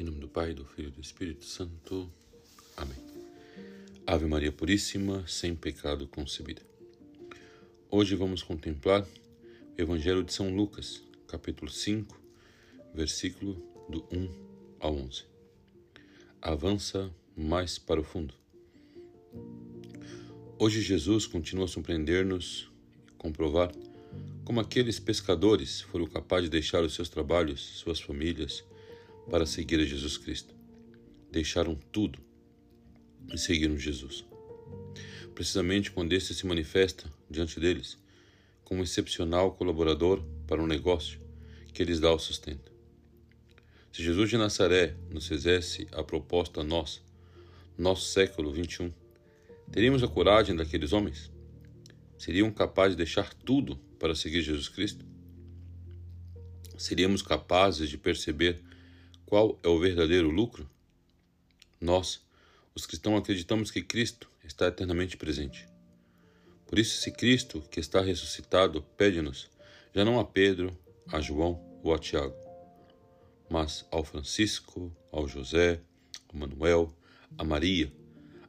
Em nome do Pai, do Filho e do Espírito Santo. Amém. Ave Maria Puríssima, sem pecado concebida. Hoje vamos contemplar o Evangelho de São Lucas, capítulo 5, versículo do 1 ao 11. Avança mais para o fundo. Hoje Jesus continua a surpreender-nos e comprovar como aqueles pescadores foram capazes de deixar os seus trabalhos, suas famílias, para seguir a Jesus Cristo. Deixaram tudo e seguiram Jesus. Precisamente quando este se manifesta diante deles como excepcional colaborador para um negócio que lhes dá o sustento. Se Jesus de Nazaré nos fizesse a proposta a nós, nosso século XXI, teríamos a coragem daqueles homens? Seriam capazes de deixar tudo para seguir Jesus Cristo? Seríamos capazes de perceber qual é o verdadeiro lucro? Nós, os cristãos, acreditamos que Cristo está eternamente presente. Por isso, se Cristo, que está ressuscitado, pede-nos, já não a Pedro, a João ou a Tiago, mas ao Francisco, ao José, ao Manuel, a Maria,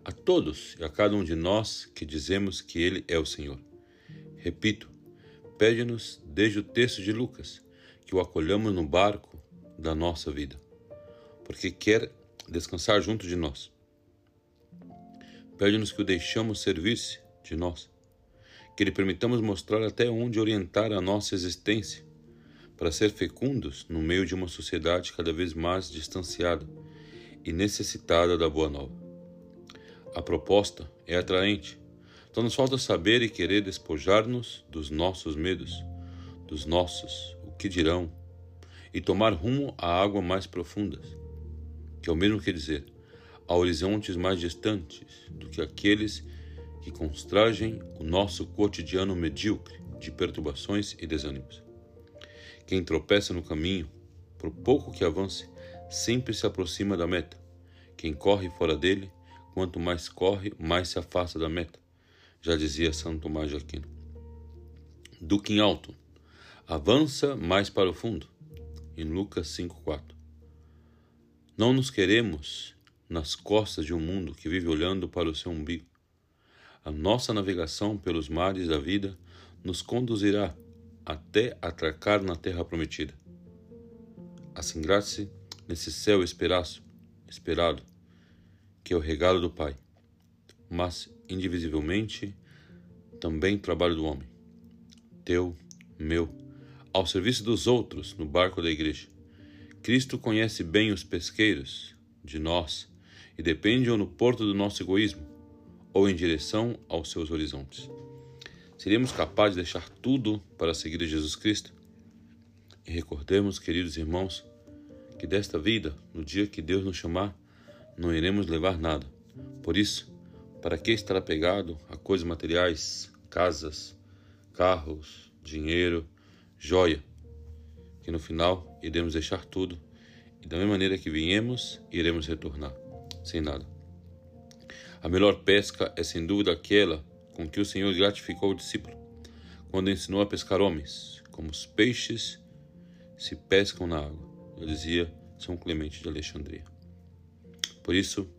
a todos e a cada um de nós que dizemos que Ele é o Senhor. Repito, pede-nos desde o texto de Lucas que o acolhamos no barco da nossa vida porque quer descansar junto de nós. Pede-nos que o deixamos servir-se de nós, que lhe permitamos mostrar até onde orientar a nossa existência, para ser fecundos no meio de uma sociedade cada vez mais distanciada e necessitada da boa nova. A proposta é atraente, só nos falta saber e querer despojar-nos dos nossos medos, dos nossos o que dirão, e tomar rumo a águas mais profundas que é o mesmo que dizer, a horizontes mais distantes do que aqueles que constrangem o nosso cotidiano medíocre de perturbações e desânimos. Quem tropeça no caminho, por pouco que avance, sempre se aproxima da meta. Quem corre fora dele, quanto mais corre, mais se afasta da meta, já dizia Santo Tomás de Aquino. Em alto, avança mais para o fundo, em Lucas 5,4. Não nos queremos nas costas de um mundo que vive olhando para o seu umbigo. A nossa navegação pelos mares da vida nos conduzirá até atracar na terra prometida. Assingrar-se nesse céu esperaço, esperado, que é o regalo do Pai, mas indivisivelmente também trabalho do homem, teu, meu, ao serviço dos outros no barco da igreja Cristo conhece bem os pesqueiros de nós e depende ou no porto do nosso egoísmo ou em direção aos seus horizontes. Seríamos capazes de deixar tudo para seguir Jesus Cristo? E recordemos, queridos irmãos, que desta vida, no dia que Deus nos chamar, não iremos levar nada. Por isso, para que estar apegado a coisas materiais, casas, carros, dinheiro, joia? Que no final iremos deixar tudo e da mesma maneira que viemos, iremos retornar, sem nada. A melhor pesca é sem dúvida aquela com que o Senhor gratificou o discípulo, quando ensinou a pescar homens, como os peixes se pescam na água, eu dizia São Clemente de Alexandria. Por isso,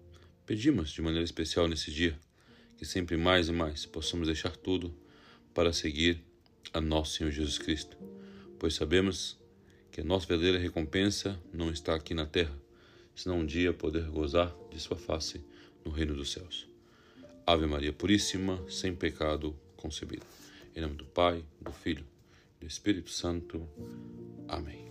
pedimos de maneira especial nesse dia que sempre mais e mais possamos deixar tudo para seguir a nosso Senhor Jesus Cristo, pois sabemos que a nossa verdadeira recompensa não está aqui na terra, senão um dia poder gozar de sua face no reino dos céus. Ave Maria Puríssima, sem pecado concebida. Em nome do Pai, do Filho e do Espírito Santo. Amém.